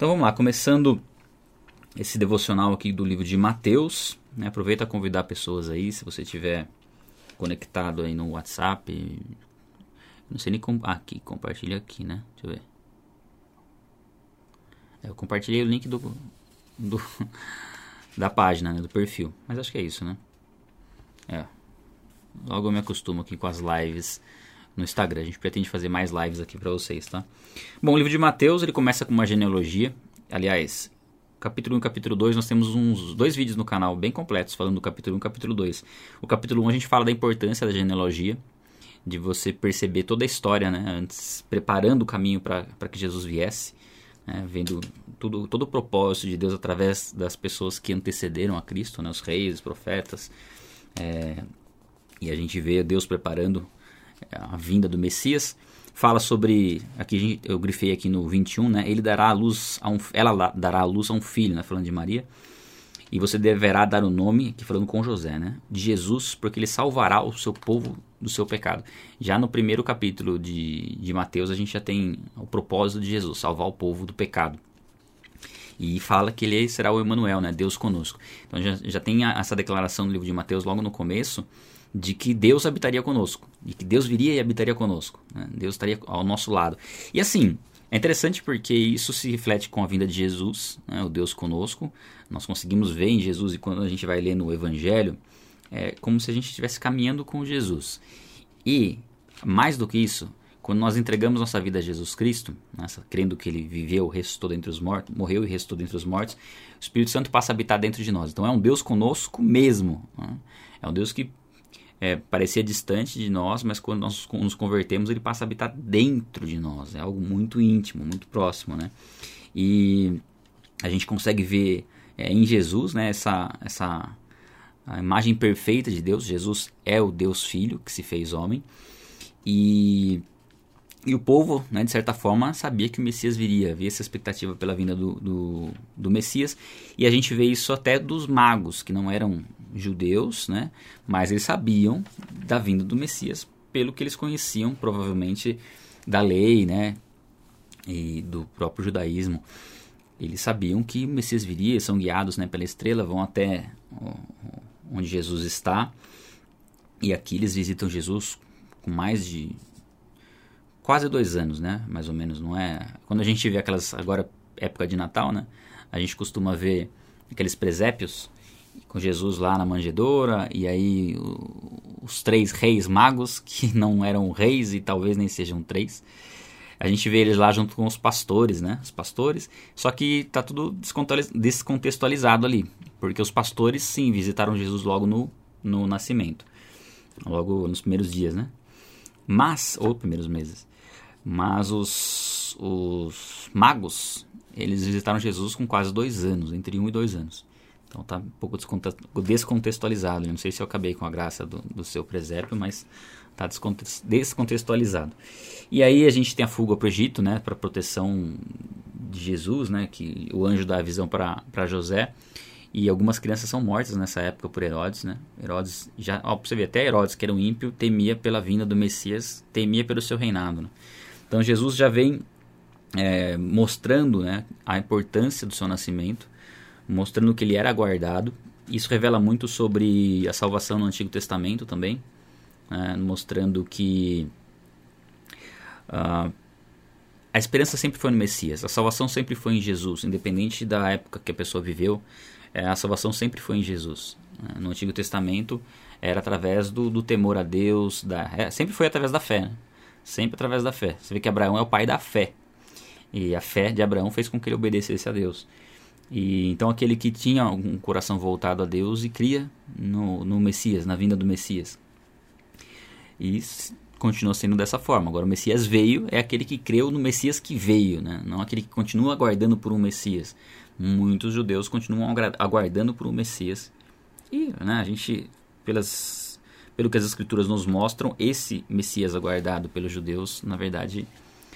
Então vamos lá, começando esse devocional aqui do livro de Mateus. Né? Aproveita a convidar pessoas aí, se você tiver conectado aí no WhatsApp. Não sei nem como. Ah, aqui, compartilha aqui, né? Deixa eu ver. É, eu compartilhei o link do, do da página, né? Do perfil. Mas acho que é isso, né? É. Logo eu me acostumo aqui com as lives no Instagram. A gente pretende fazer mais lives aqui para vocês, tá? Bom, o livro de Mateus, ele começa com uma genealogia. Aliás, capítulo 1 e capítulo 2, nós temos uns dois vídeos no canal bem completos falando do capítulo 1 e capítulo 2. O capítulo 1 a gente fala da importância da genealogia, de você perceber toda a história, né? Antes, preparando o caminho para que Jesus viesse. Né, vendo tudo, todo o propósito de Deus através das pessoas que antecederam a Cristo, né, os reis, os profetas. É, e a gente vê Deus preparando a vinda do Messias, fala sobre, aqui eu grifei aqui no 21, né? Ele dará a luz a um, ela dará a luz a um filho, né? Falando de Maria. E você deverá dar o nome, aqui falando com José, né? De Jesus, porque ele salvará o seu povo do seu pecado. Já no primeiro capítulo de, de Mateus, a gente já tem o propósito de Jesus, salvar o povo do pecado. E fala que ele será o Emanuel, né? Deus conosco. Então já, já tem essa declaração no livro de Mateus logo no começo, de que Deus habitaria conosco, de que Deus viria e habitaria conosco, né? Deus estaria ao nosso lado. E assim, é interessante porque isso se reflete com a vinda de Jesus, né? o Deus conosco. Nós conseguimos ver em Jesus, e quando a gente vai ler no Evangelho, é como se a gente estivesse caminhando com Jesus. E, mais do que isso, quando nós entregamos nossa vida a Jesus Cristo, nessa, crendo que ele viveu, ressuscitou dentre os mortos, morreu e ressuscitou dentre os mortos, o Espírito Santo passa a habitar dentro de nós. Então é um Deus conosco mesmo. Né? É um Deus que é, parecia distante de nós, mas quando nós nos convertemos, ele passa a habitar dentro de nós. É algo muito íntimo, muito próximo, né? E a gente consegue ver é, em Jesus, né, essa, essa a imagem perfeita de Deus. Jesus é o Deus Filho que se fez homem. E, e o povo, né, de certa forma, sabia que o Messias viria, havia essa expectativa pela vinda do, do, do Messias. E a gente vê isso até dos magos, que não eram judeus, né? Mas eles sabiam da vinda do Messias pelo que eles conheciam, provavelmente, da lei, né? E do próprio judaísmo. Eles sabiam que o Messias viria, são guiados né, pela estrela, vão até onde Jesus está. E aqui eles visitam Jesus com mais de quase dois anos, né? Mais ou menos, não é? Quando a gente vê aquelas agora época de Natal, né? A gente costuma ver aqueles presépios com Jesus lá na manjedoura, e aí os três reis magos, que não eram reis e talvez nem sejam três. A gente vê eles lá junto com os pastores, né? Os pastores, só que tá tudo descontextualizado ali, porque os pastores sim visitaram Jesus logo no, no nascimento, logo nos primeiros dias, né? Mas, ou primeiros meses, mas os, os magos, eles visitaram Jesus com quase dois anos, entre um e dois anos. Então tá um pouco descontextualizado. Não sei se eu acabei com a graça do, do seu presépio, mas tá descontextualizado. E aí a gente tem a fuga para o Egito, né, para proteção de Jesus, né, que o anjo dá a visão para José. E algumas crianças são mortas nessa época por Herodes, né? Herodes já, ó, você ver, até Herodes, que era um ímpio, temia pela vinda do Messias, temia pelo seu reinado. Né? Então Jesus já vem é, mostrando né, a importância do seu nascimento mostrando que ele era aguardado. Isso revela muito sobre a salvação no Antigo Testamento também, né, mostrando que uh, a esperança sempre foi no Messias, a salvação sempre foi em Jesus, independente da época que a pessoa viveu, é, a salvação sempre foi em Jesus. Né. No Antigo Testamento era através do, do temor a Deus, da, é, sempre foi através da fé, né? sempre através da fé. Você vê que Abraão é o pai da fé, e a fé de Abraão fez com que ele obedecesse a Deus. E então aquele que tinha um coração voltado a Deus e cria no, no Messias, na vinda do Messias. E continua sendo dessa forma. Agora o Messias veio é aquele que creu no Messias que veio, né? não aquele que continua aguardando por um Messias. Muitos judeus continuam aguardando por um Messias. E né, a gente, pelas, pelo que as escrituras nos mostram, esse Messias aguardado pelos judeus, na verdade,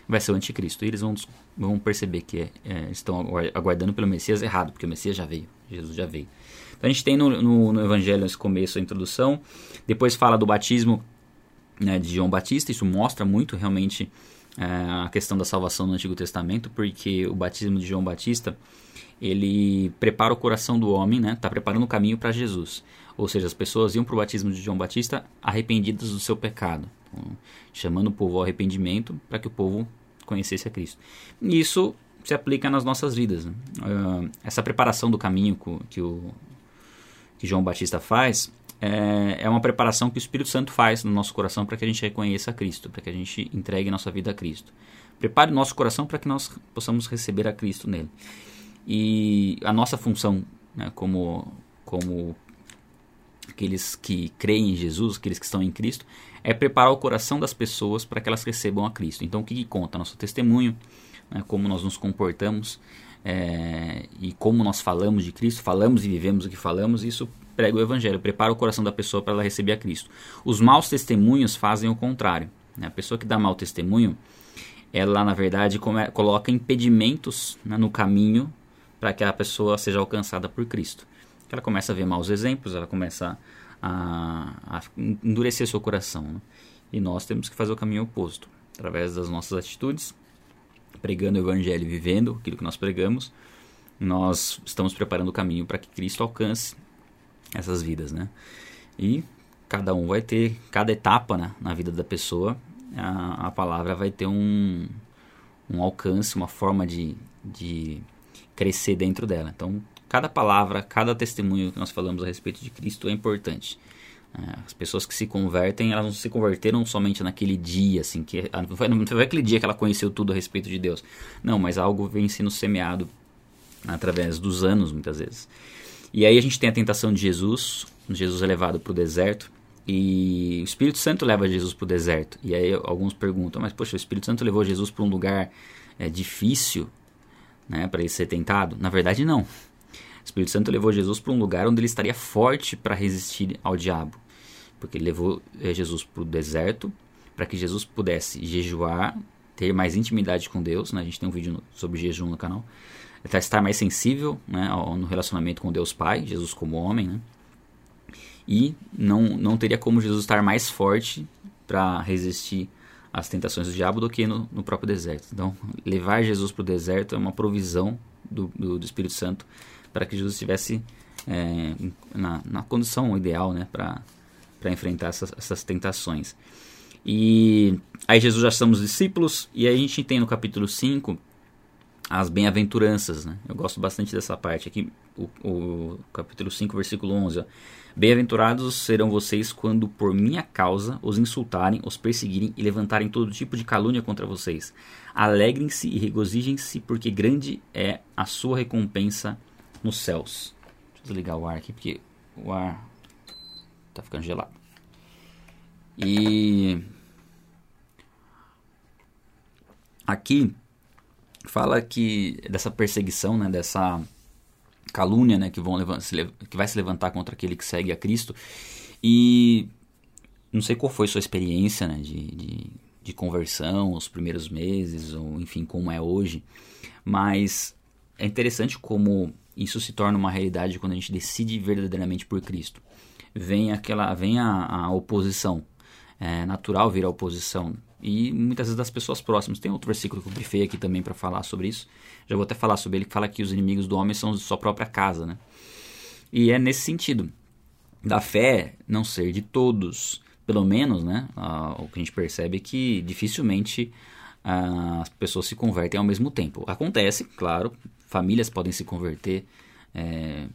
vai ser o anticristo. E eles vão, vão perceber que é, é, estão aguardando pelo Messias errado, porque o Messias já veio, Jesus já veio. Então a gente tem no, no, no Evangelho esse começo, a introdução, depois fala do batismo né, de João Batista, isso mostra muito realmente é, a questão da salvação no Antigo Testamento, porque o batismo de João Batista ele prepara o coração do homem, né? Está preparando o caminho para Jesus. Ou seja, as pessoas iam para o batismo de João Batista arrependidas do seu pecado, chamando o povo ao arrependimento para que o povo conhecesse a Cristo. E isso se aplica nas nossas vidas. Né? Uh, essa preparação do caminho que, o, que João Batista faz é, é uma preparação que o Espírito Santo faz no nosso coração para que a gente reconheça a Cristo, para que a gente entregue nossa vida a Cristo. Prepare o nosso coração para que nós possamos receber a Cristo nele. E a nossa função né, como, como aqueles que creem em Jesus, aqueles que estão em Cristo, é preparar o coração das pessoas para que elas recebam a Cristo. Então, o que, que conta? Nosso testemunho, né, como nós nos comportamos é, e como nós falamos de Cristo, falamos e vivemos o que falamos, isso prega o Evangelho, prepara o coração da pessoa para ela receber a Cristo. Os maus testemunhos fazem o contrário. Né? A pessoa que dá mau testemunho, ela na verdade coloca impedimentos né, no caminho para que a pessoa seja alcançada por Cristo. Ela começa a ver maus exemplos, ela começa a, a endurecer seu coração. Né? E nós temos que fazer o caminho oposto, através das nossas atitudes, pregando o Evangelho vivendo aquilo que nós pregamos, nós estamos preparando o caminho para que Cristo alcance essas vidas, né? E cada um vai ter, cada etapa né, na vida da pessoa, a, a palavra vai ter um, um alcance, uma forma de, de crescer dentro dela. Então, cada palavra, cada testemunho que nós falamos a respeito de Cristo é importante. É, as pessoas que se convertem, elas não se converteram somente naquele dia, assim, que não foi, não foi aquele dia que ela conheceu tudo a respeito de Deus. Não, mas algo vem sendo semeado através dos anos, muitas vezes. E aí a gente tem a tentação de Jesus, Jesus é levado para o deserto, e o Espírito Santo leva Jesus para o deserto. E aí alguns perguntam, mas poxa, o Espírito Santo levou Jesus para um lugar é, difícil, né, para ele ser tentado? Na verdade, não. O Espírito Santo levou Jesus para um lugar onde ele estaria forte para resistir ao diabo. Porque ele levou é, Jesus para o deserto, para que Jesus pudesse jejuar, ter mais intimidade com Deus. Né? A gente tem um vídeo sobre jejum no canal estar mais sensível né, no relacionamento com Deus Pai, Jesus como homem, né? E não, não teria como Jesus estar mais forte para resistir às tentações do diabo do que no, no próprio deserto. Então, levar Jesus para o deserto é uma provisão do, do, do Espírito Santo para que Jesus estivesse é, na, na condição ideal né, para enfrentar essas, essas tentações. E aí Jesus já somos discípulos, e aí a gente tem no capítulo 5 as bem-aventuranças, né? Eu gosto bastante dessa parte aqui, o, o capítulo 5, versículo 11, Bem-aventurados serão vocês quando por minha causa os insultarem, os perseguirem e levantarem todo tipo de calúnia contra vocês. Alegrem-se e regozijem-se, porque grande é a sua recompensa nos céus. Deixa eu desligar o ar aqui, porque o ar tá ficando gelado. E aqui fala que dessa perseguição, né, dessa calúnia, né, que vão que vai se levantar contra aquele que segue a Cristo. E não sei qual foi sua experiência, né, de, de, de conversão, os primeiros meses, ou enfim, como é hoje, mas é interessante como isso se torna uma realidade quando a gente decide verdadeiramente por Cristo. Vem aquela, vem a, a oposição, é natural vir a oposição e muitas vezes das pessoas próximas. Tem outro versículo que eu grifei aqui também para falar sobre isso. Já vou até falar sobre ele, que fala que os inimigos do homem são de sua própria casa, né? E é nesse sentido, da fé não ser de todos, pelo menos, né? Uh, o que a gente percebe é que dificilmente as pessoas se convertem ao mesmo tempo. Acontece, claro, famílias podem se converter é,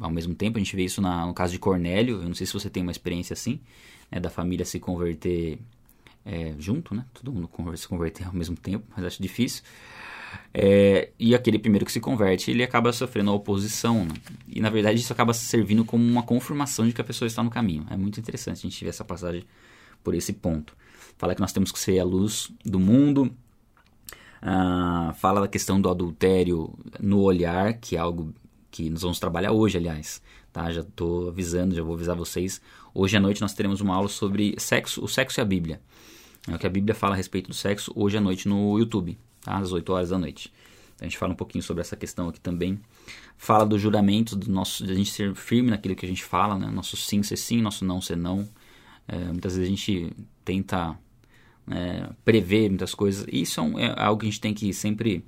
ao mesmo tempo. A gente vê isso na, no caso de Cornélio. Eu não sei se você tem uma experiência assim, né, da família se converter é, junto, né? Todo mundo se converter ao mesmo tempo, mas acho difícil. É, e aquele primeiro que se converte, ele acaba sofrendo a oposição. Né? E na verdade isso acaba servindo como uma confirmação de que a pessoa está no caminho. É muito interessante a gente ver essa passagem por esse ponto. Fala que nós temos que ser a luz do mundo. Ah, fala da questão do adultério no olhar, que é algo que nós vamos trabalhar hoje, aliás. Tá? Já estou avisando, já vou avisar vocês. Hoje à noite nós teremos uma aula sobre sexo, o sexo e a Bíblia. É o que a Bíblia fala a respeito do sexo hoje à noite no YouTube, tá? às 8 horas da noite. A gente fala um pouquinho sobre essa questão aqui também. Fala do juramento, do nosso, de a gente ser firme naquilo que a gente fala, né? Nosso sim ser sim, nosso não ser não. É, muitas vezes a gente tenta é, prever muitas coisas. Isso é, é, algo que a gente tem que sempre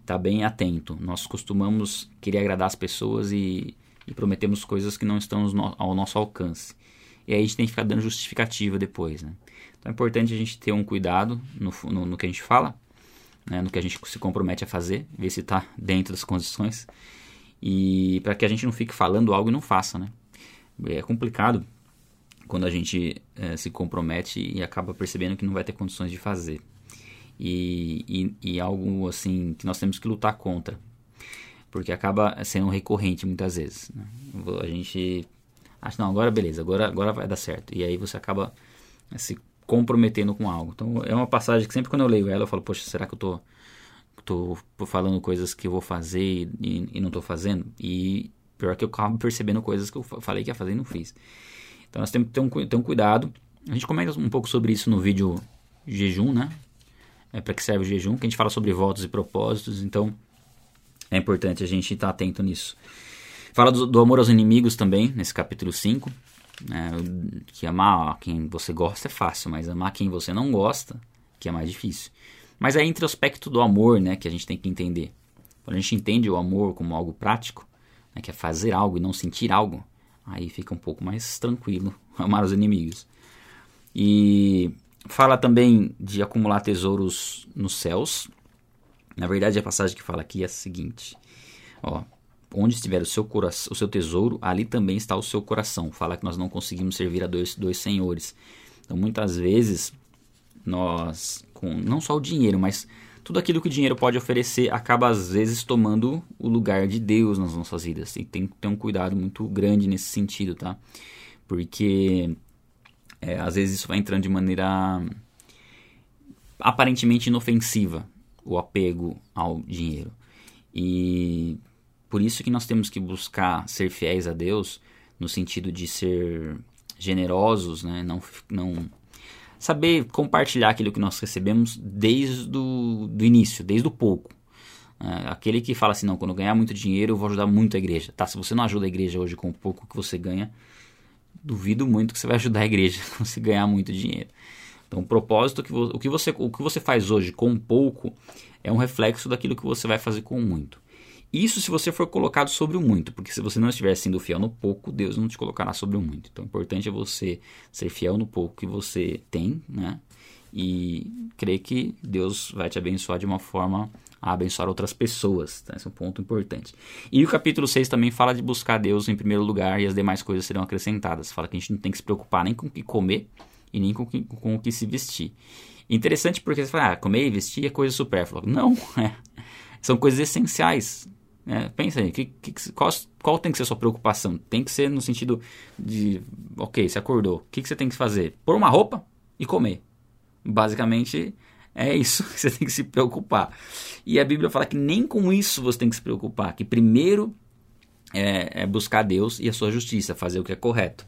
estar tá bem atento. Nós costumamos querer agradar as pessoas e, e prometemos coisas que não estão ao nosso alcance. E aí a gente tem que ficar dando justificativa depois. Né? Então é importante a gente ter um cuidado no, no, no que a gente fala, né? no que a gente se compromete a fazer, ver se está dentro das condições. E para que a gente não fique falando algo e não faça. Né? É complicado quando a gente é, se compromete e acaba percebendo que não vai ter condições de fazer. E, e, e, algo assim que nós temos que lutar contra, porque acaba sendo recorrente muitas vezes. Né? A gente acha, não, agora beleza, agora, agora vai dar certo. E aí você acaba é, se comprometendo com algo. Então é uma passagem que sempre quando eu leio ela eu falo, poxa, será que eu tô, tô falando coisas que eu vou fazer e, e não estou fazendo? E pior que eu acabo percebendo coisas que eu falei que ia fazer e não fiz. Então nós temos que ter um, ter um cuidado. A gente comenta um pouco sobre isso no vídeo jejum, né? É para que serve o jejum, que a gente fala sobre votos e propósitos, então é importante a gente estar atento nisso. Fala do, do amor aos inimigos também, nesse capítulo 5. Né? Que amar quem você gosta é fácil, mas amar quem você não gosta, que é mais difícil. Mas é entre o aspecto do amor né, que a gente tem que entender. Quando a gente entende o amor como algo prático, né, que é fazer algo e não sentir algo, Aí fica um pouco mais tranquilo amar os inimigos. E fala também de acumular tesouros nos céus. Na verdade, a passagem que fala aqui é a seguinte: ó, onde estiver o seu, coração, o seu tesouro, ali também está o seu coração. Fala que nós não conseguimos servir a dois, dois senhores. Então, muitas vezes, nós, com não só o dinheiro, mas tudo aquilo que o dinheiro pode oferecer acaba às vezes tomando o lugar de Deus nas nossas vidas. E tem que ter um cuidado muito grande nesse sentido, tá? Porque é, às vezes isso vai entrando de maneira aparentemente inofensiva, o apego ao dinheiro. E por isso que nós temos que buscar ser fiéis a Deus no sentido de ser generosos, né? não, não saber compartilhar aquilo que nós recebemos desde o do início, desde o pouco. É, aquele que fala assim, não, quando eu ganhar muito dinheiro eu vou ajudar muito a igreja. Tá, se você não ajuda a igreja hoje com o pouco que você ganha, duvido muito que você vai ajudar a igreja quando você ganhar muito dinheiro. Então, o propósito, que o, que você, o que você faz hoje com pouco é um reflexo daquilo que você vai fazer com muito. Isso se você for colocado sobre o muito, porque se você não estiver sendo fiel no pouco, Deus não te colocará sobre o muito. Então, o importante é você ser fiel no pouco que você tem, né? E crer que Deus vai te abençoar de uma forma a abençoar outras pessoas. Tá? Esse é um ponto importante. E o capítulo 6 também fala de buscar Deus em primeiro lugar e as demais coisas serão acrescentadas. Fala que a gente não tem que se preocupar nem com o que comer e nem com, que, com o que se vestir. Interessante porque você fala, ah, comer e vestir é coisa supérflua. Não, é. São coisas essenciais. É, pensa aí, que, que, qual, qual, tem que ser a sua preocupação? Tem que ser no sentido de, ok, você acordou, o que, que você tem que fazer? Pôr uma roupa e comer. Basicamente é isso que você tem que se preocupar. E a Bíblia fala que nem com isso você tem que se preocupar, que primeiro é, é buscar Deus e a sua justiça, fazer o que é correto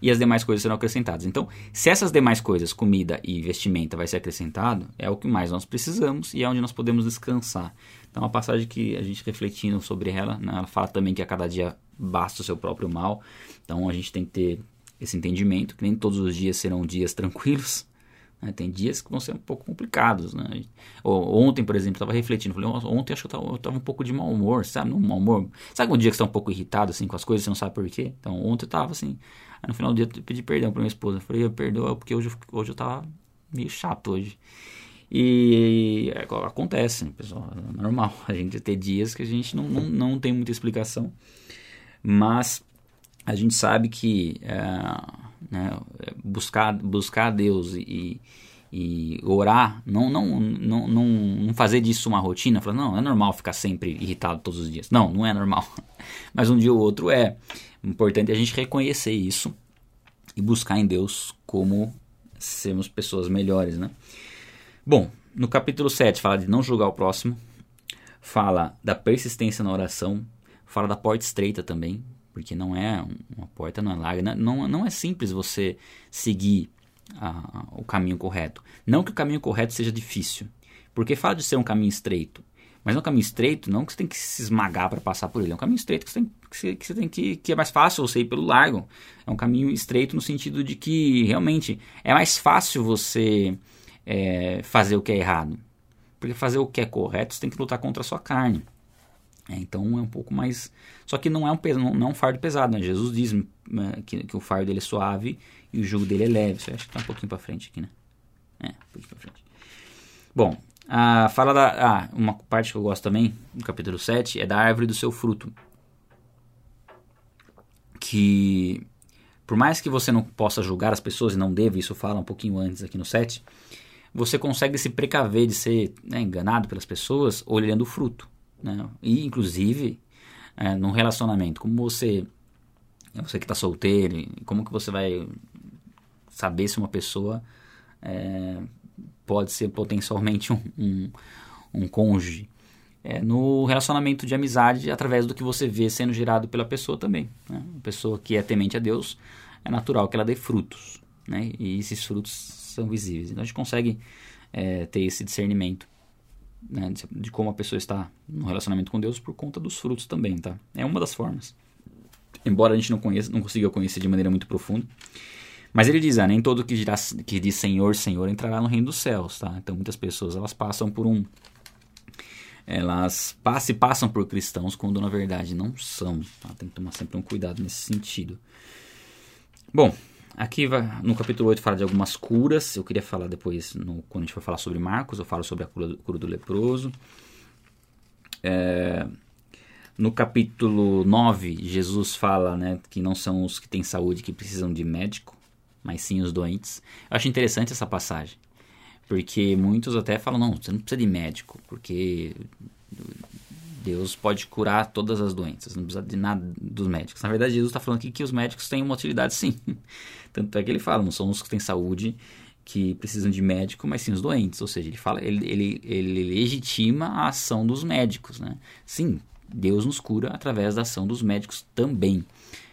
e as demais coisas serão acrescentadas. Então, se essas demais coisas, comida e vestimenta, vai ser acrescentado, é o que mais nós precisamos e é onde nós podemos descansar. Então, é uma passagem que a gente refletindo sobre ela, né, ela fala também que a cada dia basta o seu próprio mal. Então, a gente tem que ter esse entendimento que nem todos os dias serão dias tranquilos. Né? Tem dias que vão ser um pouco complicados. Né? Ontem, por exemplo, estava refletindo. Falei, ontem acho que eu estava um pouco de mau humor, sabe? Um mau humor. Sabe um dia que você está um pouco irritado assim, com as coisas, você não sabe por quê? Então, ontem eu estava assim. Aí no final do dia eu pedi perdão para minha esposa. Eu falei, perdoa, porque hoje, hoje eu estava meio chato hoje. E é, acontece, né, pessoal, é normal a gente ter dias que a gente não, não, não tem muita explicação, mas a gente sabe que é, né, buscar, buscar Deus e, e orar, não, não, não, não, fazer disso uma rotina, falar, não, é normal ficar sempre irritado todos os dias. Não, não é normal, mas um dia ou outro é. Importante a gente reconhecer isso e buscar em Deus como sermos pessoas melhores, né? Bom, no capítulo 7 fala de não julgar o próximo, fala da persistência na oração, fala da porta estreita também, porque não é uma porta não é larga, não, não é simples você seguir a, o caminho correto. Não que o caminho correto seja difícil, porque fala de ser um caminho estreito, mas é um caminho estreito, não que você tem que se esmagar para passar por ele, é um caminho estreito que você tem que, você, que, você tem que, que é mais fácil você ir pelo largo. É um caminho estreito no sentido de que realmente é mais fácil você é, fazer o que é errado? Porque fazer o que é correto, você tem que lutar contra a sua carne. É, então é um pouco mais. Só que não é um, não é um fardo pesado, né? Jesus diz né, que, que, o fardo dele é suave e o jugo dele é leve. Você acha que tá um pouquinho para frente aqui, né? É, um pouquinho pra frente. Bom, a, fala da. Ah, uma parte que eu gosto também, no capítulo 7, é da árvore do seu fruto. Que. Por mais que você não possa julgar as pessoas, e não deva, isso fala um pouquinho antes aqui no 7, você consegue se precaver de ser né, enganado pelas pessoas olhando o fruto. Né? E, inclusive, é, num relacionamento, como você, você que está solteiro, como que você vai saber se uma pessoa é, pode ser potencialmente um, um, um cônjuge? É, no relacionamento de amizade, através do que você vê sendo gerado pela pessoa também. Né? Uma pessoa que é temente a Deus, é natural que ela dê frutos. Né? E esses frutos são visíveis. Então a gente consegue é, ter esse discernimento né, de como a pessoa está no relacionamento com Deus por conta dos frutos também, tá? É uma das formas. Embora a gente não conheça, não consiga conhecer de maneira muito profunda. Mas ele diz, ah, nem todo que, dirá, que diz Senhor, Senhor entrará no reino dos céus, tá? Então muitas pessoas elas passam por um elas passam, passam por cristãos quando na verdade não são. Tá? Tem que tomar sempre um cuidado nesse sentido. Bom, Aqui no capítulo 8 fala de algumas curas. Eu queria falar depois, no, quando a gente for falar sobre Marcos, eu falo sobre a cura, cura do leproso. É, no capítulo 9, Jesus fala né, que não são os que têm saúde que precisam de médico, mas sim os doentes. Eu acho interessante essa passagem, porque muitos até falam: não, você não precisa de médico, porque Deus pode curar todas as doenças, não precisa de nada dos médicos. Na verdade, Jesus está falando aqui que os médicos têm uma utilidade sim. Tanto é que ele fala, não são os que têm saúde que precisam de médico, mas sim os doentes. Ou seja, ele fala, ele, ele, ele legitima a ação dos médicos. Né? Sim, Deus nos cura através da ação dos médicos também.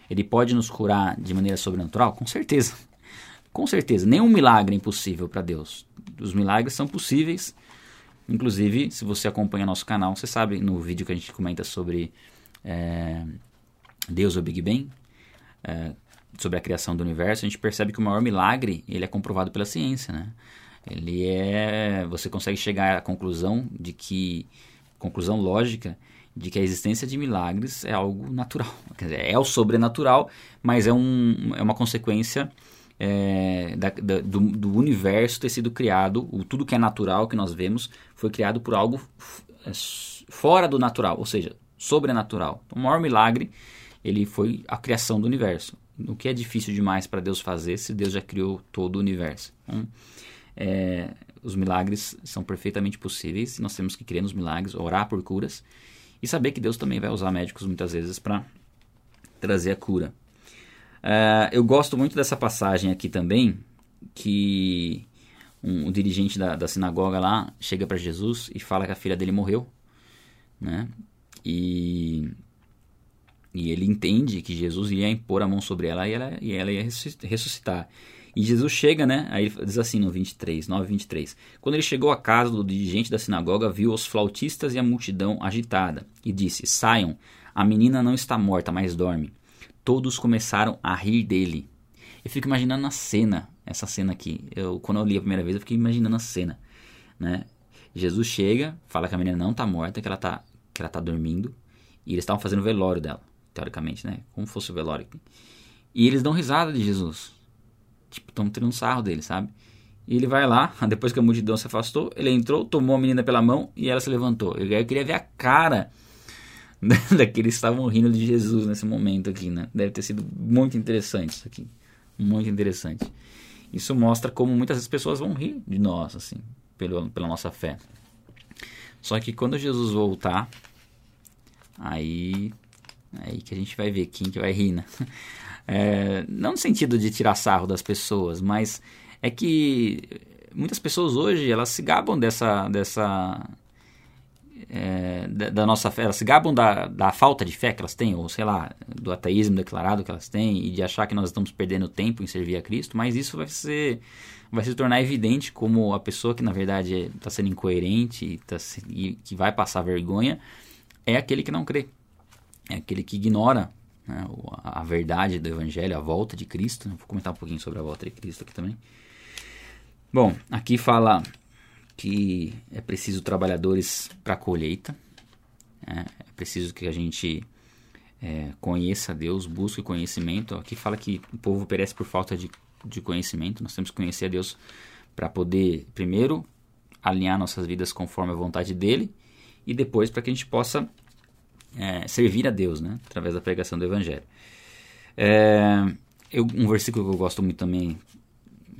Ele pode nos curar de maneira sobrenatural? Com certeza. Com certeza. Nenhum milagre é impossível para Deus. Os milagres são possíveis Inclusive, se você acompanha nosso canal, você sabe no vídeo que a gente comenta sobre é, Deus ou Big Bang, é, sobre a criação do universo, a gente percebe que o maior milagre ele é comprovado pela ciência, né? Ele é, você consegue chegar à conclusão de que, conclusão lógica, de que a existência de milagres é algo natural, quer dizer, é o sobrenatural, mas é, um, é uma consequência é, da, da, do, do, universo ter sido criado, o, tudo que é natural que nós vemos foi criado por algo é, fora do natural, ou seja, sobrenatural. O maior milagre ele foi a criação do universo. O que é difícil demais para Deus fazer se Deus já criou todo o universo. Então, é, os milagres são perfeitamente possíveis. Nós temos que crer nos milagres, orar por curas e saber que Deus também vai usar médicos muitas vezes para trazer a cura. Uh, eu gosto muito dessa passagem aqui também, que um, um dirigente da, da, sinagoga lá chega para Jesus e fala que a filha dele morreu, né? E, e ele entende que Jesus ia impor a mão sobre ela e ela, e ela ia ressuscitar. E Jesus chega, né? Aí diz assim no 23, 9, 23. Quando ele chegou à casa do dirigente da sinagoga, viu os flautistas e a multidão agitada e disse: Saiam, a menina não está morta, mas dorme todos começaram a rir dele. Eu fico imaginando a cena, essa cena aqui. Eu, quando eu li a primeira vez, eu fiquei imaginando a cena, né? Jesus chega, fala que a menina não está morta, que ela está que ela tá dormindo, e eles estavam fazendo o velório dela, teoricamente, né? Como fosse o velório. E eles dão risada de Jesus. Tipo, estão tirando sarro dele, sabe? E ele vai lá, depois que a multidão se afastou, ele entrou, tomou a menina pela mão e ela se levantou. Eu queria ver a cara daqueles estavam rindo de Jesus nesse momento aqui, né? Deve ter sido muito interessante isso aqui. Muito interessante. Isso mostra como muitas pessoas vão rir de nós, assim, pelo, pela nossa fé. Só que quando Jesus voltar, aí, aí que a gente vai ver quem que vai rir, né? É, não no sentido de tirar sarro das pessoas, mas é que muitas pessoas hoje elas se gabam dessa, dessa é, da, da, nossa fé, elas se gabam da, da falta de fé que elas têm, ou sei lá, do ateísmo declarado que elas têm, e de achar que nós estamos perdendo tempo em servir a Cristo, mas isso vai ser vai se tornar evidente como a pessoa que na verdade está sendo incoerente tá, e que vai passar vergonha é aquele que não crê, é aquele que ignora né, a, verdade do Evangelho, a volta de Cristo. Vou comentar um pouquinho sobre a volta de Cristo aqui também. Bom, aqui fala que é preciso trabalhadores para a colheita, é, é, preciso que a gente é, conheça Deus, busque conhecimento. Aqui fala que o povo perece por falta de, de conhecimento, nós temos que conhecer a Deus para poder, primeiro, alinhar nossas vidas conforme a vontade dele e depois para que a gente possa é, servir a Deus, né, através da pregação do Evangelho. É, eu, um versículo que eu gosto muito também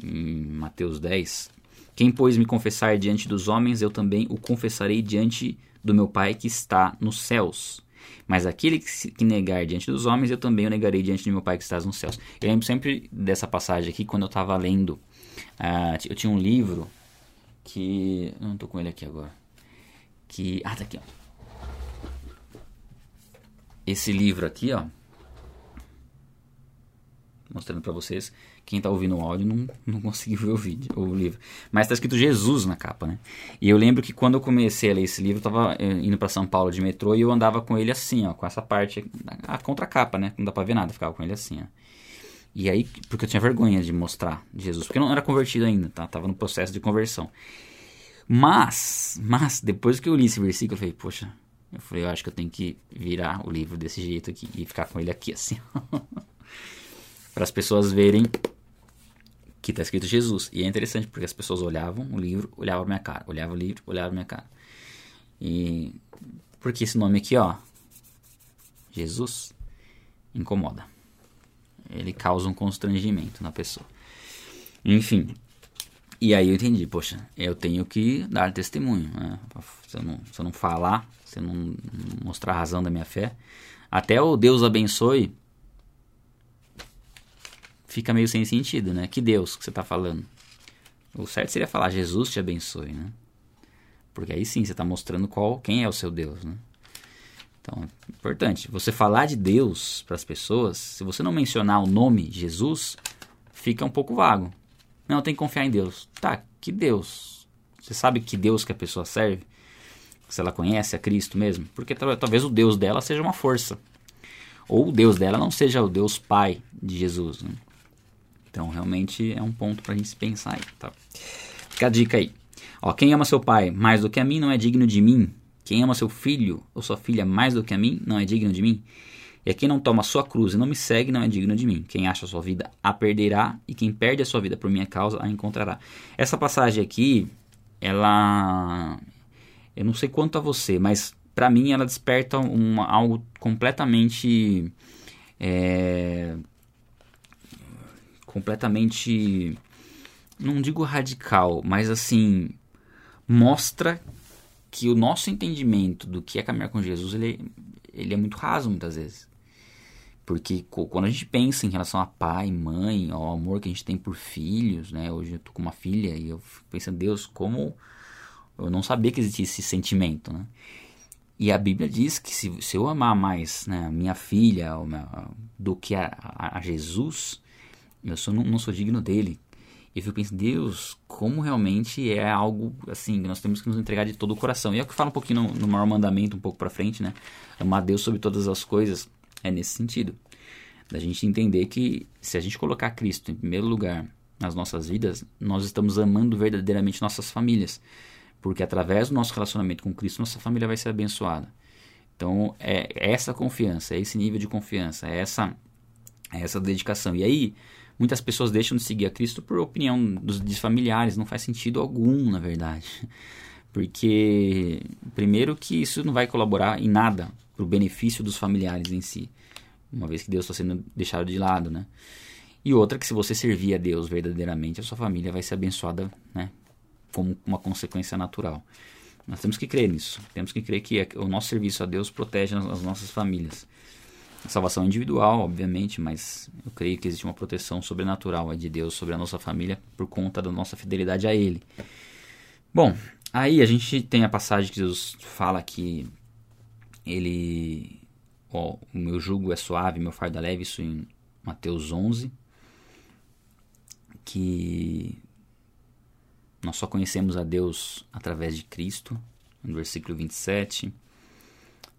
em Mateus 10. Quem, pois, me confessar diante dos homens, eu também o confessarei diante do meu Pai que está nos céus. Mas aquele que, se, que negar diante dos homens, eu também o negarei diante do meu Pai que está nos céus. Eu lembro sempre dessa passagem aqui quando eu estava lendo. Uh, eu tinha um livro que. Não estou com ele aqui agora. Que. Ah, tá aqui, ó. Esse livro aqui, ó. Mostrando para vocês quem tá ouvindo o áudio não, não conseguiu ver o vídeo, o livro. Mas tá escrito Jesus na capa, né? E eu lembro que quando eu comecei a ler esse livro, eu tava eh, indo para São Paulo de metrô e eu andava com ele assim, ó, com essa parte, a contracapa, né? Não dá pra ver nada, ficava com ele assim, ó. E aí, porque eu tinha vergonha de mostrar Jesus, porque eu não era convertido ainda, tá? Tava no processo de conversão. Mas, mas, depois que eu li esse versículo, eu falei, poxa, eu falei, eu acho que eu tenho que virar o livro desse jeito aqui e ficar com ele aqui assim, para as pessoas verem que está escrito Jesus. E é interessante porque as pessoas olhavam o livro, olhavam a minha cara, olhavam o livro, olhavam a minha cara. E porque esse nome aqui, ó, Jesus, incomoda. Ele causa um constrangimento na pessoa. Enfim. E aí eu entendi, poxa, eu tenho que dar testemunho. Né? Se, eu não, se eu não falar, se eu não mostrar a razão da minha fé, até o Deus abençoe fica meio sem sentido, né? Que Deus que você está falando? O certo seria falar Jesus te abençoe, né? Porque aí sim você está mostrando qual, quem é o seu Deus, né? Então, é importante. Você falar de Deus para as pessoas, se você não mencionar o nome Jesus, fica um pouco vago. Não, tem que confiar em Deus. Tá, que Deus? Você sabe que Deus que a pessoa serve? Se ela conhece a Cristo mesmo? Porque talvez o Deus dela seja uma força. Ou o Deus dela não seja o Deus Pai de Jesus. Né? Então, realmente é um ponto para a gente pensar aí, tá? Fica a dica aí. Ó, quem ama seu pai mais do que a mim não é digno de mim. Quem ama seu filho ou sua filha mais do que a mim não é digno de mim. E quem não toma sua cruz e não me segue não é digno de mim. Quem acha a sua vida a perderá, e quem perde a sua vida por minha causa a encontrará. Essa passagem aqui, ela. Eu não sei quanto a você, mas para mim ela desperta uma, algo completamente. É, completamente não digo radical, mas assim mostra que o nosso entendimento do que é caminhar com Jesus ele, ele é muito raso muitas vezes. Porque quando a gente pensa em relação a pai, mãe, ao amor que a gente tem por filhos, né? Hoje eu tô com uma filha e eu fico pensando, Deus, como eu não sabia que existia esse sentimento, né? E a Bíblia diz que se, se eu amar mais né, minha filha do que a, a, a Jesus, eu sou, não, não sou digno dele. E eu fico pensando, Deus, como realmente é algo assim, nós temos que nos entregar de todo o coração. E é o que fala um pouquinho no, no maior mandamento, um pouco para frente, né? Amar Deus sobre todas as coisas. É nesse sentido. Da gente entender que se a gente colocar Cristo em primeiro lugar nas nossas vidas, nós estamos amando verdadeiramente nossas famílias. Porque através do nosso relacionamento com Cristo, nossa família vai ser abençoada. Então, é essa confiança, é esse nível de confiança, é essa, é essa dedicação. E aí, Muitas pessoas deixam de seguir a Cristo por opinião dos, dos familiares, não faz sentido algum, na verdade. Porque, primeiro, que isso não vai colaborar em nada para o benefício dos familiares em si, uma vez que Deus está sendo deixado de lado, né? E outra, que se você servir a Deus verdadeiramente, a sua família vai ser abençoada, né? Como uma consequência natural. Nós temos que crer nisso. Temos que crer que o nosso serviço a Deus protege as nossas famílias salvação individual, obviamente, mas eu creio que existe uma proteção sobrenatural de Deus sobre a nossa família por conta da nossa fidelidade a Ele. Bom, aí a gente tem a passagem que Jesus fala que ele, ó, o meu jugo é suave, meu fardo é leve, isso em Mateus 11, que nós só conhecemos a Deus através de Cristo, no versículo 27.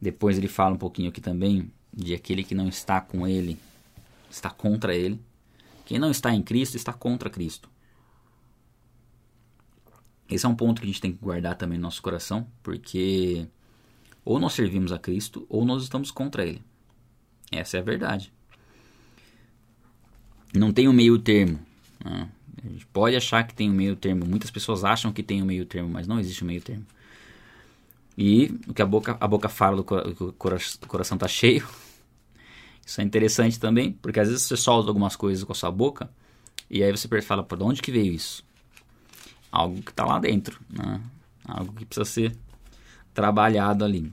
Depois ele fala um pouquinho aqui também de aquele que não está com ele está contra ele. Quem não está em Cristo está contra Cristo. Esse é um ponto que a gente tem que guardar também no nosso coração, porque ou nós servimos a Cristo ou nós estamos contra Ele. Essa é a verdade. Não tem um meio termo. Né? A gente pode achar que tem um meio termo. Muitas pessoas acham que tem um meio termo, mas não existe um meio termo. E o que a boca, a boca fala o coração está cheio. Isso é interessante também, porque às vezes você solta algumas coisas com a sua boca e aí você fala, por onde que veio isso? Algo que está lá dentro, né? Algo que precisa ser trabalhado ali.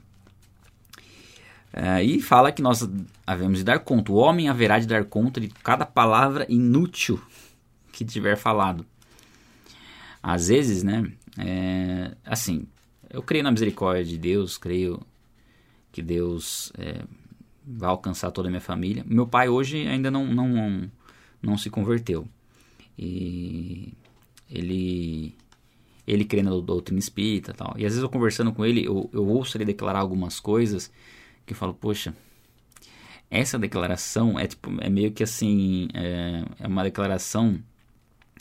É, e fala que nós havemos de dar conta. O homem haverá de dar conta de cada palavra inútil que tiver falado. Às vezes, né? É, assim, eu creio na misericórdia de Deus, creio que Deus é, vai alcançar toda a minha família. Meu pai hoje ainda não, não, não se converteu. E ele ele crê na doutrina espírita tal. E às vezes eu conversando com ele, eu, eu ouço ele declarar algumas coisas que eu falo, poxa, essa declaração é tipo é meio que assim é, é uma declaração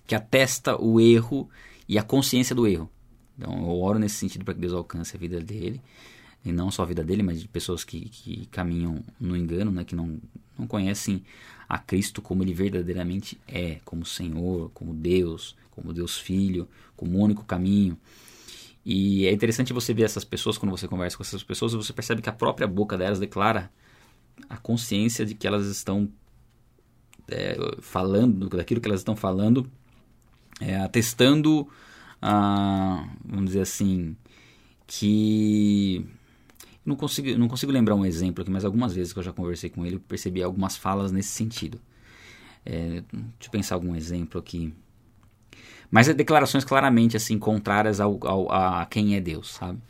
que atesta o erro e a consciência do erro. Então eu oro nesse sentido para que Deus alcance a vida dele e não só a vida dele, mas de pessoas que, que caminham no engano, né, que não, não conhecem a Cristo como ele verdadeiramente é, como Senhor, como Deus, como Deus Filho, como único caminho. E é interessante você ver essas pessoas, quando você conversa com essas pessoas, você percebe que a própria boca delas declara a consciência de que elas estão é, falando, daquilo que elas estão falando, é, atestando, ah, vamos dizer assim, que não consigo, não consigo lembrar um exemplo aqui, mas algumas vezes que eu já conversei com ele, percebi algumas falas nesse sentido. É, deixa eu pensar algum exemplo aqui. Mas é declarações claramente assim contrárias ao, ao, a quem é Deus, sabe?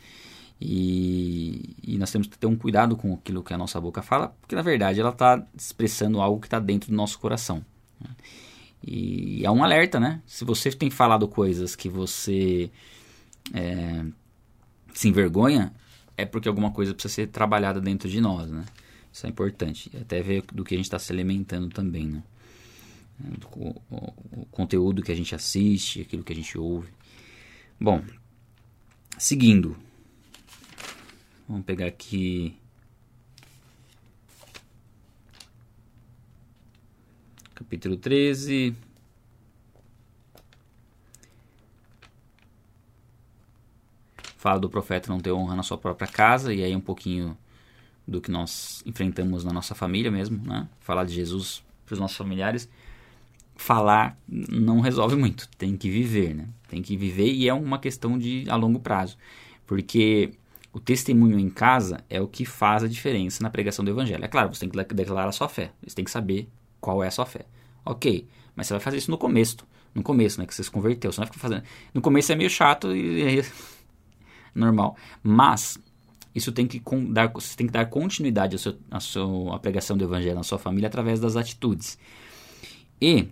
E, e, nós temos que ter um cuidado com aquilo que a nossa boca fala, porque na verdade ela está expressando algo que está dentro do nosso coração. Né? E é um alerta, né? Se você tem falado coisas que você é, se envergonha, é porque alguma coisa precisa ser trabalhada dentro de nós, né? Isso é importante. E até ver do que a gente está se alimentando também, né? O, o, o, conteúdo que a gente assiste, aquilo que a gente ouve. Bom, seguindo. Vamos pegar aqui. Capítulo 13. Fala do profeta não ter honra na sua própria casa, e aí um pouquinho do que nós enfrentamos na nossa família mesmo, né? Falar de Jesus para os nossos familiares. Falar não resolve muito, tem que viver, né? Tem que viver e é uma questão de a longo prazo. Porque o testemunho em casa é o que faz a diferença na pregação do evangelho. É claro, você tem que declarar a sua fé, você tem que saber qual é a sua fé. Ok, mas você vai fazer isso no começo. No começo, né? Que você se converteu. Você não vai ficar fazendo. No começo é meio chato e normal. Mas isso tem que dar, você tem que dar continuidade à sua, sua pregação do evangelho na sua família através das atitudes. E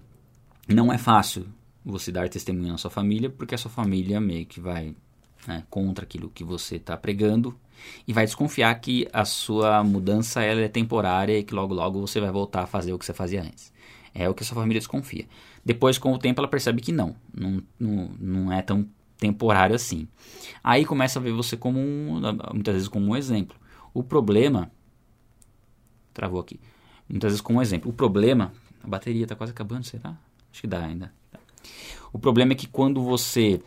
não é fácil você dar testemunho na sua família, porque a sua família meio que vai né, contra aquilo que você está pregando e vai desconfiar que a sua mudança ela é temporária e que logo logo você vai voltar a fazer o que você fazia antes. É o que a sua família desconfia. Depois, com o tempo, ela percebe que não, não, não, não é tão temporário assim. Aí começa a ver você como um, muitas vezes como um exemplo. O problema travou aqui. Muitas vezes como um exemplo. O problema, a bateria está quase acabando, será? Acho que dá ainda. O problema é que quando você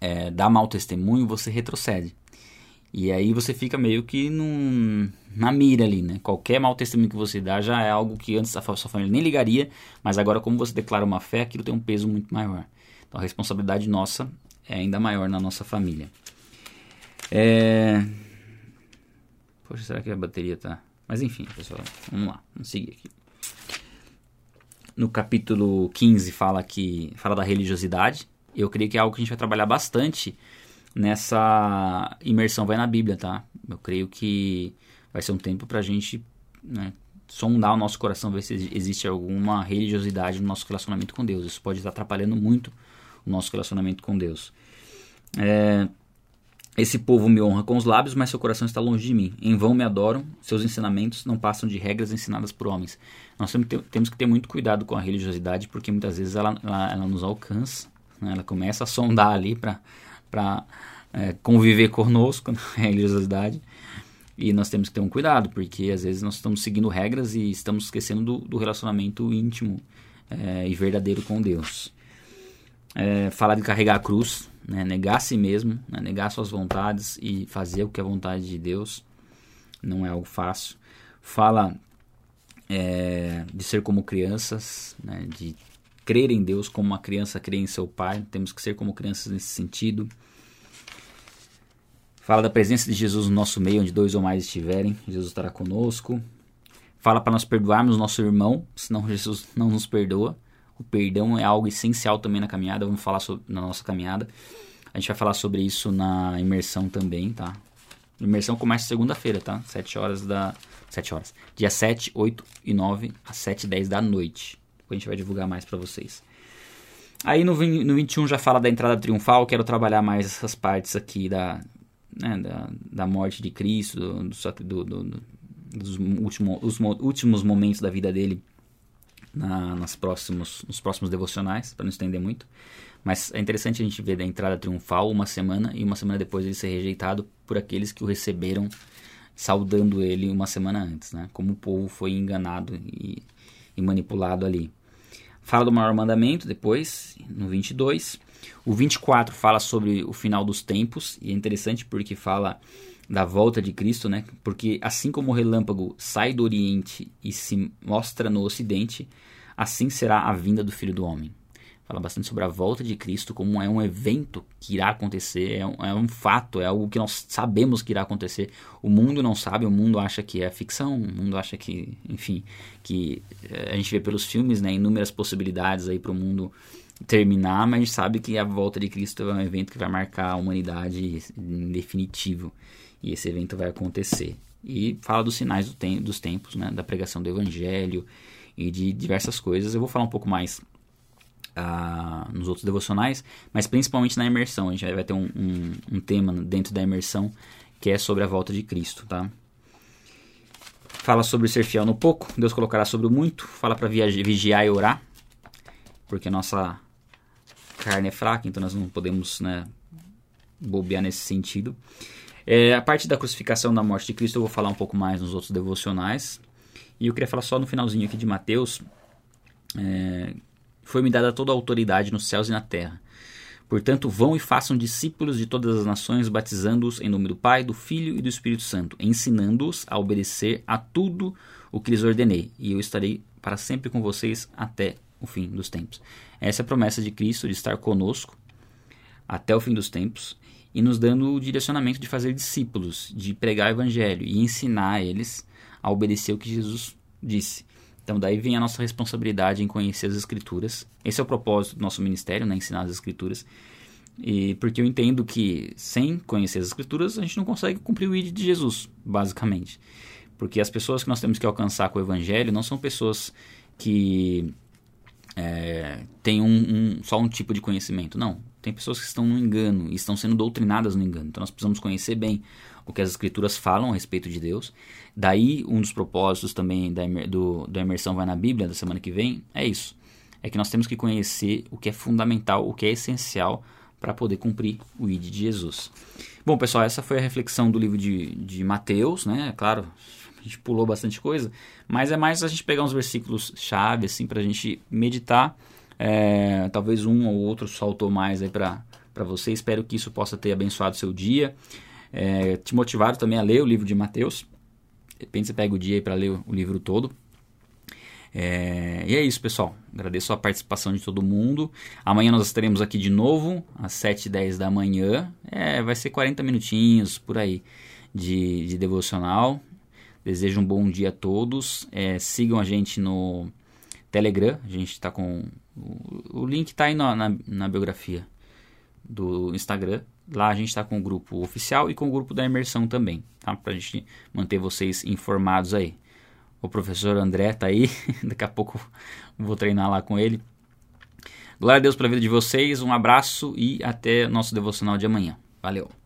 é, dá mau testemunho, você retrocede. E aí você fica meio que num, na mira ali, né? Qualquer mau testemunho que você dá já é algo que antes a sua família nem ligaria, mas agora como você declara uma fé, aquilo tem um peso muito maior. Então a responsabilidade nossa é ainda maior na nossa família. É... Poxa, será que a bateria tá... Mas enfim, pessoal, vamos lá, vamos seguir aqui. No capítulo 15 fala que fala da religiosidade. Eu creio que é algo que a gente vai trabalhar bastante nessa imersão vai na Bíblia, tá? Eu creio que vai ser um tempo para a gente né, sondar o nosso coração, ver se existe alguma religiosidade no nosso relacionamento com Deus. Isso pode estar atrapalhando muito o nosso relacionamento com Deus. É, esse povo me honra com os lábios, mas seu coração está longe de mim. Em vão me adoram, seus ensinamentos não passam de regras ensinadas por homens. Nós temos que ter, muito cuidado com a religiosidade, porque muitas vezes ela, ela, ela nos alcança Né? Ela começa a sondar ali para é, conviver conosco na religiosidade. E nós temos que ter um cuidado, porque às vezes nós estamos seguindo regras e estamos esquecendo do, do relacionamento íntimo é, e verdadeiro com Deus. É, falar de carregar a cruz, né? negar a si mesmo, né? negar suas vontades e fazer o que é vontade de Deus não é algo fácil. Fala é, de ser como crianças, né? de crer em Deus como uma criança crê em seu pai. Temos que ser como crianças nesse sentido. Fala da presença de Jesus no nosso meio, onde dois ou mais estiverem, Jesus estará conosco. Fala para nós perdoarmos nosso irmão, senão Jesus não nos perdoa. O perdão é algo essencial também na caminhada, vamos falar sobre, na nossa caminhada. A gente vai falar sobre isso na imersão também, tá? Imersão começa segunda-feira, tá? 7 horas da. 7 horas. Dia 7, 8 e 9 às 7 e 10 da noite. Depois a gente vai divulgar mais para vocês. Aí no, no 21 já fala da entrada triunfal. Quero trabalhar mais essas partes aqui da, né, da, da morte de Cristo, do, do, do, dos último, os últimos momentos da vida dele na, nas próximos, nos próximos devocionais, para não estender muito. Mas é interessante a gente ver da entrada triunfal uma semana e uma semana depois ele ser rejeitado por aqueles que o receberam, saudando ele uma semana antes, né? Como o povo foi enganado e, e manipulado ali. Fala do maior mandamento depois, no 22. O 24 fala sobre o final dos tempos, e é interessante porque fala da volta de Cristo, né? Porque assim como o relâmpago sai do Oriente e se mostra no Ocidente, assim será a vinda do Filho do Homem. Fala bastante sobre a volta de Cristo, como é um evento que irá acontecer, é um, é um fato, é algo que nós sabemos que irá acontecer. O mundo não sabe, o mundo acha que é ficção, o mundo acha que, enfim, que eh, a gente vê pelos filmes, né, inúmeras possibilidades aí para o mundo terminar, mas a gente sabe que a volta de Cristo é um evento que vai marcar a humanidade em definitivo. E esse evento vai acontecer. E fala dos sinais do tem, dos tempos, né, da pregação do evangelho e de diversas coisas. Eu vou falar um pouco mais uh, nos outros devocionais, mas principalmente na imersão. A gente vai ter um, um, um tema dentro da imersão que é sobre a volta de Cristo, tá? Fala sobre ser fiel no pouco, Deus colocará sobre o muito. Fala para vigiar e orar, porque nossa carne é fraca, então nós não podemos né, bobear nesse sentido. É, a parte da crucificação da morte de Cristo eu vou falar um pouco mais nos outros devocionais. E eu queria falar só no finalzinho aqui de Mateus. É, Foi-me dada toda a autoridade nos céus e na terra. Portanto, vão e façam discípulos de todas as nações, batizando-os em nome do Pai, do Filho e do Espírito Santo, ensinando-os a obedecer a tudo o que lhes ordenei, e eu estarei para sempre com vocês até o fim dos tempos. Essa é a promessa de Cristo de estar conosco até o fim dos tempos e nos dando o direcionamento de fazer discípulos, de pregar o evangelho e ensinar eles a obedecer o que Jesus disse. Então daí vem a nossa responsabilidade em conhecer as escrituras. Esse é o propósito do nosso ministério, né, ensinar as escrituras. E porque eu entendo que sem conhecer as escrituras a gente não consegue cumprir o ID de Jesus, basicamente. Porque as pessoas que nós temos que alcançar com o evangelho não são pessoas que é, têm um, um, só um tipo de conhecimento. Não. Tem pessoas que estão no engano e estão sendo doutrinadas no engano. Então nós precisamos conhecer bem o que as escrituras falam a respeito de Deus. Daí, um dos propósitos também da, do, da imersão vai na Bíblia da semana que vem é isso. É que nós temos que conhecer o que é fundamental, o que é essencial para poder cumprir o ID de Jesus. Bom, pessoal, essa foi a reflexão do livro de, de Mateus, né? Claro, a gente pulou bastante coisa, mas é mais a gente pegar uns versículos chave assim para a gente meditar. É, talvez um ou outro saltou mais aí para você. Espero que isso possa ter abençoado seu dia, é, te motivado também a ler o livro de Mateus. De repente você pega o dia para ler o livro todo. É, e é isso, pessoal. Agradeço a participação de todo mundo. Amanhã nós estaremos aqui de novo, às 7h10 da manhã. É, vai ser 40 minutinhos por aí de, de devocional. Desejo um bom dia a todos. É, sigam a gente no Telegram. A gente está com. O, o link está aí na, na, na, biografia do Instagram. Lá a gente está com o grupo oficial e com o grupo da imersão também, tá? Para a gente manter vocês informados aí. O professor André está aí. Daqui a pouco vou treinar lá com ele. Glória a Deus pela vida de vocês. Um abraço e até nosso devocional de amanhã. Valeu!